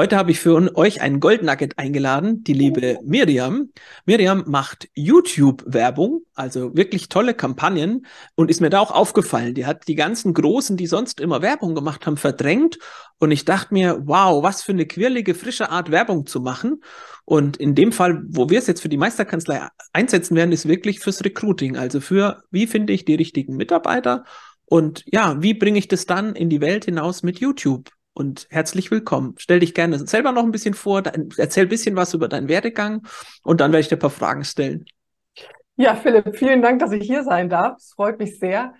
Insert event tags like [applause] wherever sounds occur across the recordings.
Heute habe ich für euch einen Goldnugget eingeladen, die liebe Miriam. Miriam macht YouTube-Werbung, also wirklich tolle Kampagnen und ist mir da auch aufgefallen. Die hat die ganzen Großen, die sonst immer Werbung gemacht haben, verdrängt. Und ich dachte mir, wow, was für eine quirlige, frische Art Werbung zu machen. Und in dem Fall, wo wir es jetzt für die Meisterkanzlei einsetzen werden, ist wirklich fürs Recruiting. Also für, wie finde ich die richtigen Mitarbeiter? Und ja, wie bringe ich das dann in die Welt hinaus mit YouTube? Und herzlich willkommen. Stell dich gerne selber noch ein bisschen vor, erzähl ein bisschen was über deinen Werdegang und dann werde ich dir ein paar Fragen stellen. Ja, Philipp, vielen Dank, dass ich hier sein darf. Es freut mich sehr.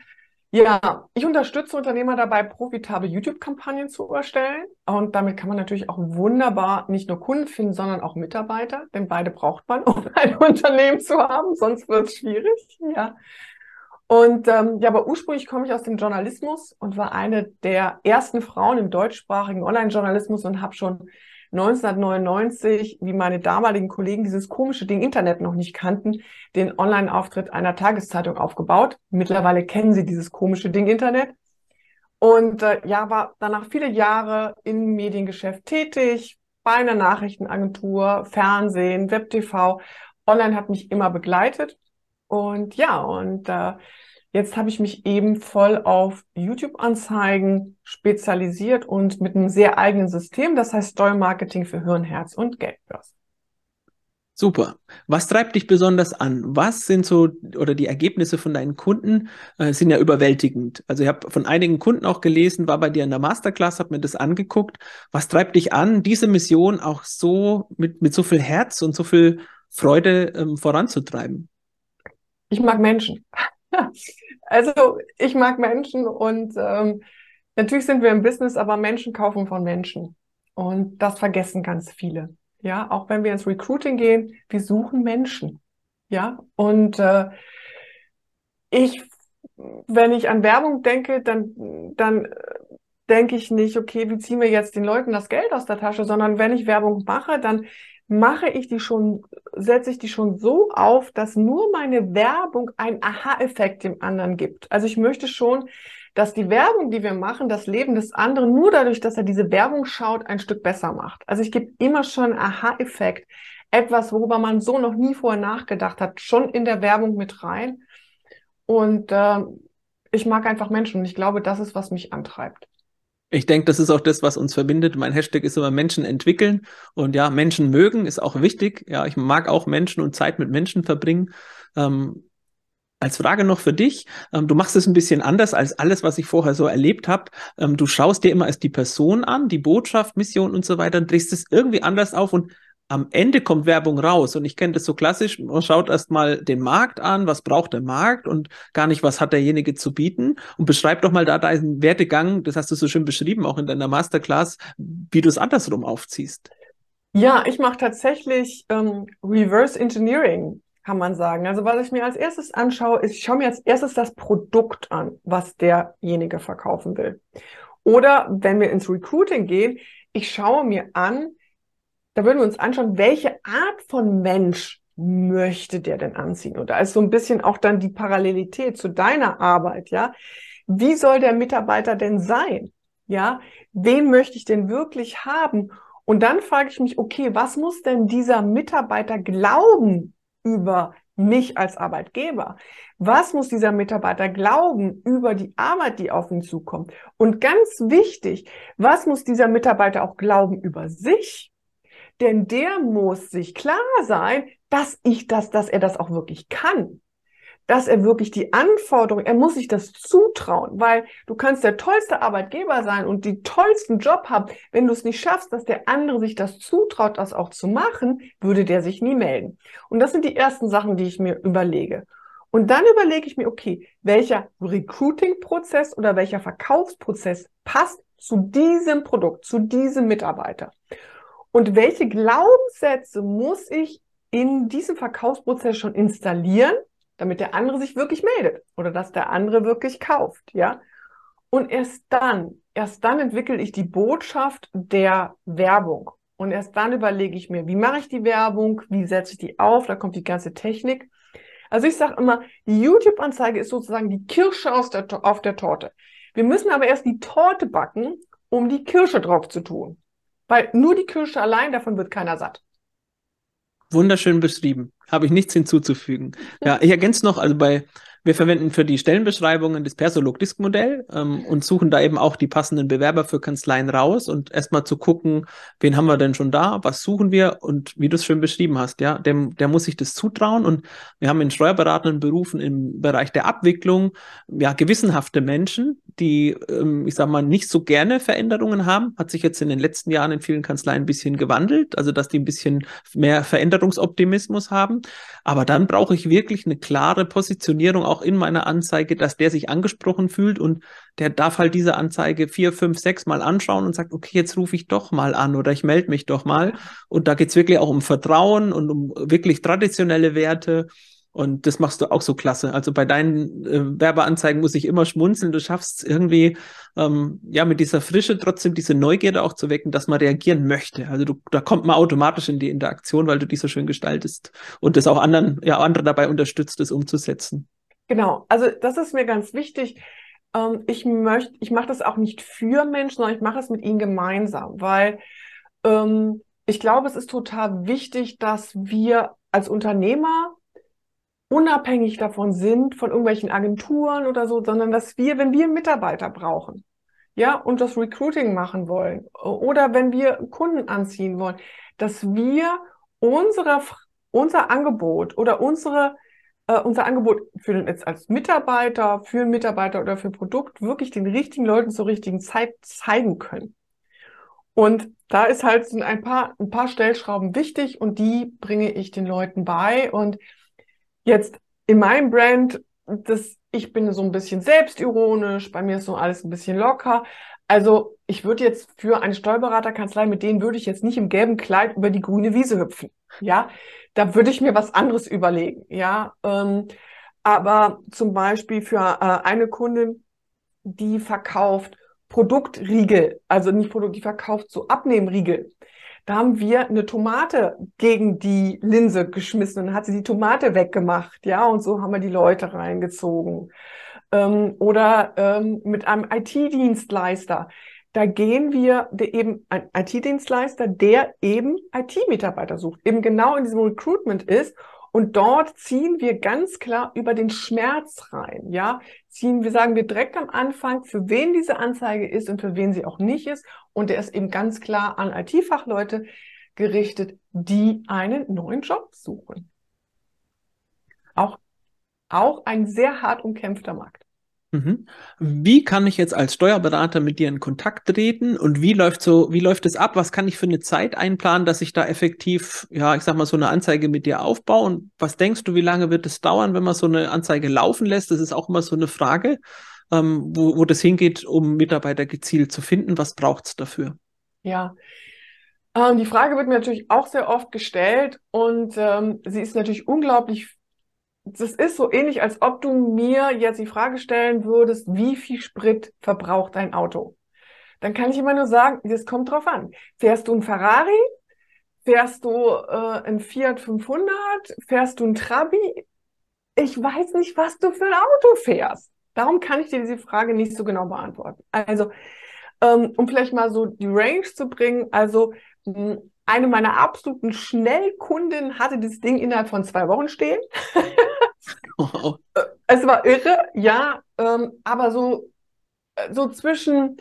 Ja, ich unterstütze Unternehmer dabei, profitable YouTube-Kampagnen zu erstellen. Und damit kann man natürlich auch wunderbar nicht nur Kunden finden, sondern auch Mitarbeiter, denn beide braucht man, [laughs] um ein Unternehmen zu haben, sonst wird es schwierig. Ja. Und ähm, ja, aber ursprünglich komme ich aus dem Journalismus und war eine der ersten Frauen im deutschsprachigen Online-Journalismus und habe schon 1999, wie meine damaligen Kollegen dieses komische Ding Internet noch nicht kannten, den Online-Auftritt einer Tageszeitung aufgebaut. Mittlerweile kennen sie dieses komische Ding Internet. Und äh, ja, war danach viele Jahre im Mediengeschäft tätig, bei einer Nachrichtenagentur, Fernsehen, Web-TV. Online hat mich immer begleitet. Und ja, und äh, jetzt habe ich mich eben voll auf YouTube-Anzeigen spezialisiert und mit einem sehr eigenen System, das heißt Steuermarketing für Hirn, Herz und Geldbörse. Super. Was treibt dich besonders an? Was sind so oder die Ergebnisse von deinen Kunden äh, sind ja überwältigend. Also ich habe von einigen Kunden auch gelesen, war bei dir in der Masterclass, habe mir das angeguckt. Was treibt dich an, diese Mission auch so mit mit so viel Herz und so viel Freude ähm, voranzutreiben? Ich mag Menschen. [laughs] also ich mag Menschen und ähm, natürlich sind wir im Business, aber Menschen kaufen von Menschen. Und das vergessen ganz viele. Ja, auch wenn wir ins Recruiting gehen, wir suchen Menschen. Ja, und äh, ich, wenn ich an Werbung denke, dann, dann denke ich nicht, okay, wie ziehen wir jetzt den Leuten das Geld aus der Tasche, sondern wenn ich Werbung mache, dann mache ich die schon, setze ich die schon so auf, dass nur meine Werbung einen Aha-Effekt dem anderen gibt. Also ich möchte schon, dass die Werbung, die wir machen, das Leben des anderen nur dadurch, dass er diese Werbung schaut, ein Stück besser macht. Also ich gebe immer schon einen Aha-Effekt, etwas, worüber man so noch nie vorher nachgedacht hat, schon in der Werbung mit rein. Und äh, ich mag einfach Menschen und ich glaube, das ist, was mich antreibt. Ich denke, das ist auch das, was uns verbindet. Mein Hashtag ist immer Menschen entwickeln. Und ja, Menschen mögen ist auch wichtig. Ja, ich mag auch Menschen und Zeit mit Menschen verbringen. Ähm, als Frage noch für dich, ähm, du machst es ein bisschen anders als alles, was ich vorher so erlebt habe. Ähm, du schaust dir immer als die Person an, die Botschaft, Mission und so weiter, und drehst es irgendwie anders auf und am Ende kommt Werbung raus. Und ich kenne das so klassisch, man schaut erstmal den Markt an, was braucht der Markt und gar nicht, was hat derjenige zu bieten. Und beschreib doch mal da deinen Werdegang, das hast du so schön beschrieben, auch in deiner Masterclass, wie du es andersrum aufziehst. Ja, ich mache tatsächlich ähm, Reverse Engineering, kann man sagen. Also was ich mir als erstes anschaue, ist, ich schaue mir als erstes das Produkt an, was derjenige verkaufen will. Oder wenn wir ins Recruiting gehen, ich schaue mir an, da würden wir uns anschauen, welche Art von Mensch möchte der denn anziehen? Und da ist so ein bisschen auch dann die Parallelität zu deiner Arbeit, ja. Wie soll der Mitarbeiter denn sein? Ja, wen möchte ich denn wirklich haben? Und dann frage ich mich, okay, was muss denn dieser Mitarbeiter glauben über mich als Arbeitgeber? Was muss dieser Mitarbeiter glauben über die Arbeit, die auf ihn zukommt? Und ganz wichtig, was muss dieser Mitarbeiter auch glauben über sich? Denn der muss sich klar sein, dass ich das, dass er das auch wirklich kann. Dass er wirklich die Anforderungen, er muss sich das zutrauen, weil du kannst der tollste Arbeitgeber sein und die tollsten Job haben. Wenn du es nicht schaffst, dass der andere sich das zutraut, das auch zu machen, würde der sich nie melden. Und das sind die ersten Sachen, die ich mir überlege. Und dann überlege ich mir, okay, welcher Recruiting-Prozess oder welcher Verkaufsprozess passt zu diesem Produkt, zu diesem Mitarbeiter. Und welche Glaubenssätze muss ich in diesem Verkaufsprozess schon installieren, damit der andere sich wirklich meldet oder dass der andere wirklich kauft, ja? Und erst dann, erst dann entwickle ich die Botschaft der Werbung. Und erst dann überlege ich mir, wie mache ich die Werbung, wie setze ich die auf, da kommt die ganze Technik. Also ich sage immer, die YouTube-Anzeige ist sozusagen die Kirsche aus der, auf der Torte. Wir müssen aber erst die Torte backen, um die Kirsche drauf zu tun. Weil nur die Kirsche allein, davon wird keiner satt. Wunderschön beschrieben. Habe ich nichts hinzuzufügen. Ja, ich ergänze noch, also bei wir verwenden für die Stellenbeschreibungen das Persolog-Disk-Modell ähm, und suchen da eben auch die passenden Bewerber für Kanzleien raus und erstmal zu gucken, wen haben wir denn schon da, was suchen wir und wie du es schön beschrieben hast, ja, dem, der muss sich das zutrauen und wir haben in steuerberatenden Berufen im Bereich der Abwicklung ja gewissenhafte Menschen, die, ähm, ich sage mal, nicht so gerne Veränderungen haben, hat sich jetzt in den letzten Jahren in vielen Kanzleien ein bisschen gewandelt, also dass die ein bisschen mehr Veränderungsoptimismus haben, aber dann brauche ich wirklich eine klare Positionierung auch in meiner Anzeige, dass der sich angesprochen fühlt und der darf halt diese Anzeige vier, fünf, sechs Mal anschauen und sagt, okay, jetzt rufe ich doch mal an oder ich melde mich doch mal. Und da geht's wirklich auch um Vertrauen und um wirklich traditionelle Werte. Und das machst du auch so klasse. Also bei deinen äh, Werbeanzeigen muss ich immer schmunzeln. Du schaffst irgendwie, ähm, ja, mit dieser Frische trotzdem diese Neugierde auch zu wecken, dass man reagieren möchte. Also du, da kommt man automatisch in die Interaktion, weil du die so schön gestaltest und das auch anderen, ja, andere dabei unterstützt, das umzusetzen. Genau, also das ist mir ganz wichtig. Ähm, ich möchte, ich mache das auch nicht für Menschen, sondern ich mache es mit ihnen gemeinsam, weil ähm, ich glaube, es ist total wichtig, dass wir als Unternehmer unabhängig davon sind, von irgendwelchen Agenturen oder so, sondern dass wir, wenn wir Mitarbeiter brauchen, ja, und das Recruiting machen wollen oder wenn wir Kunden anziehen wollen, dass wir unsere, unser Angebot oder unsere äh, unser Angebot für den, jetzt als Mitarbeiter, für Mitarbeiter oder für Produkt wirklich den richtigen Leuten zur richtigen Zeit zeigen können. Und da ist halt sind ein paar, ein paar Stellschrauben wichtig und die bringe ich den Leuten bei. Und jetzt in meinem Brand, das, ich bin so ein bisschen selbstironisch, bei mir ist so alles ein bisschen locker. Also ich würde jetzt für eine Steuerberaterkanzlei, mit denen würde ich jetzt nicht im gelben Kleid über die grüne Wiese hüpfen. Ja, da würde ich mir was anderes überlegen. Ja, ähm, aber zum Beispiel für äh, eine Kundin, die verkauft Produktriegel, also nicht Produkt, die verkauft so Abnehmriegel. Da haben wir eine Tomate gegen die Linse geschmissen und hat sie die Tomate weggemacht, ja, und so haben wir die Leute reingezogen. Ähm, oder ähm, mit einem IT-Dienstleister da gehen wir der eben ein IT-Dienstleister, der eben IT-Mitarbeiter sucht, eben genau in diesem Recruitment ist. Und dort ziehen wir ganz klar über den Schmerz rein, ja. Ziehen wir, sagen wir direkt am Anfang, für wen diese Anzeige ist und für wen sie auch nicht ist. Und der ist eben ganz klar an IT-Fachleute gerichtet, die einen neuen Job suchen. Auch, auch ein sehr hart umkämpfter Markt. Mhm. Wie kann ich jetzt als Steuerberater mit dir in Kontakt treten und wie läuft so, wie läuft es ab? Was kann ich für eine Zeit einplanen, dass ich da effektiv, ja, ich sag mal, so eine Anzeige mit dir aufbaue? Und was denkst du, wie lange wird es dauern, wenn man so eine Anzeige laufen lässt? Das ist auch immer so eine Frage, ähm, wo, wo das hingeht, um Mitarbeiter gezielt zu finden. Was braucht es dafür? Ja. Ähm, die Frage wird mir natürlich auch sehr oft gestellt und ähm, sie ist natürlich unglaublich das ist so ähnlich, als ob du mir jetzt die Frage stellen würdest, wie viel Sprit verbraucht dein Auto? Dann kann ich immer nur sagen, das kommt drauf an. Fährst du ein Ferrari? Fährst du äh, ein Fiat 500? Fährst du ein Trabi? Ich weiß nicht, was du für ein Auto fährst. Darum kann ich dir diese Frage nicht so genau beantworten. Also, ähm, um vielleicht mal so die Range zu bringen, also eine meiner absoluten Schnellkunden hatte das Ding innerhalb von zwei Wochen stehen. wow. [laughs] Es war irre, ja, ähm, aber so, äh, so zwischen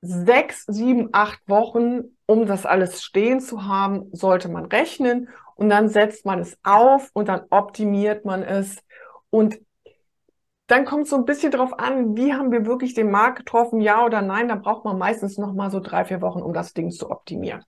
sechs, sieben, acht Wochen, um das alles stehen zu haben, sollte man rechnen und dann setzt man es auf und dann optimiert man es und dann kommt es so ein bisschen drauf an, wie haben wir wirklich den Markt getroffen, ja oder nein. Da braucht man meistens noch mal so drei, vier Wochen, um das Ding zu optimieren.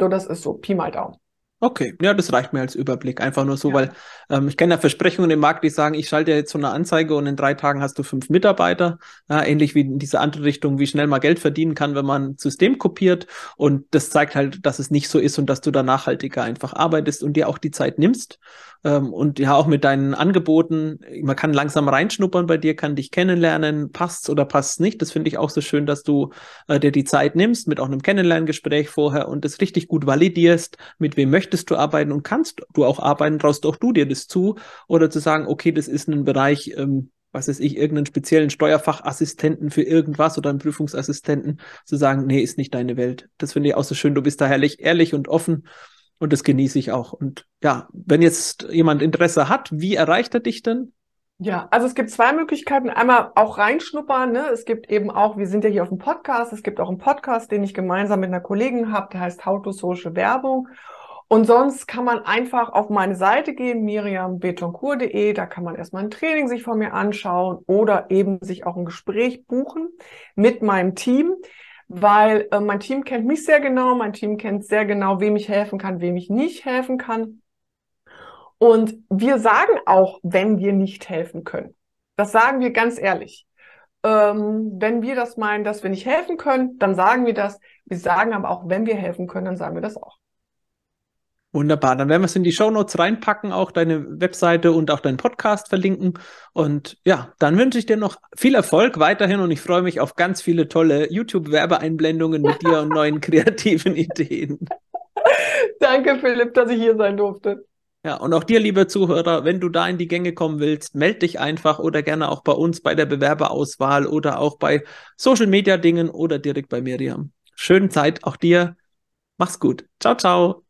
So, das ist so Pi mal Daumen. Okay, ja, das reicht mir als Überblick. Einfach nur so, ja. weil ähm, ich kenne ja Versprechungen im Markt, die sagen, ich schalte jetzt so eine Anzeige und in drei Tagen hast du fünf Mitarbeiter. Ja, ähnlich wie in diese andere Richtung, wie schnell man Geld verdienen kann, wenn man ein System kopiert. Und das zeigt halt, dass es nicht so ist und dass du da nachhaltiger einfach arbeitest und dir auch die Zeit nimmst. Ähm, und ja, auch mit deinen Angeboten, man kann langsam reinschnuppern bei dir, kann dich kennenlernen, passt's oder passt's nicht. Das finde ich auch so schön, dass du äh, dir die Zeit nimmst mit auch einem Kennenlerngespräch vorher und das richtig gut validierst, mit wem möchtest du arbeiten und kannst du auch arbeiten, traust auch du dir das zu oder zu sagen, okay, das ist ein Bereich, ähm, was weiß ich, irgendeinen speziellen Steuerfachassistenten für irgendwas oder einen Prüfungsassistenten zu sagen, nee, ist nicht deine Welt. Das finde ich auch so schön. Du bist da herrlich, ehrlich und offen und das genieße ich auch. Und ja, wenn jetzt jemand Interesse hat, wie erreicht er dich denn? Ja, also es gibt zwei Möglichkeiten. Einmal auch reinschnuppern. Ne? Es gibt eben auch, wir sind ja hier auf dem Podcast, es gibt auch einen Podcast, den ich gemeinsam mit einer Kollegin habe, der heißt How to Social Werbung. Und sonst kann man einfach auf meine Seite gehen, miriambetoncourt.de, da kann man erstmal ein Training sich von mir anschauen oder eben sich auch ein Gespräch buchen mit meinem Team weil äh, mein Team kennt mich sehr genau, mein Team kennt sehr genau, wem ich helfen kann, wem ich nicht helfen kann. Und wir sagen auch, wenn wir nicht helfen können. Das sagen wir ganz ehrlich. Ähm, wenn wir das meinen, dass wir nicht helfen können, dann sagen wir das. Wir sagen aber auch, wenn wir helfen können, dann sagen wir das auch. Wunderbar. Dann werden wir es in die Show Notes reinpacken, auch deine Webseite und auch deinen Podcast verlinken. Und ja, dann wünsche ich dir noch viel Erfolg weiterhin und ich freue mich auf ganz viele tolle YouTube-Werbeeinblendungen mit dir und neuen [laughs] kreativen Ideen. Danke, Philipp, dass ich hier sein durfte. Ja, und auch dir, liebe Zuhörer, wenn du da in die Gänge kommen willst, melde dich einfach oder gerne auch bei uns bei der Bewerberauswahl oder auch bei Social Media Dingen oder direkt bei Miriam. Schöne Zeit auch dir. Mach's gut. Ciao, ciao.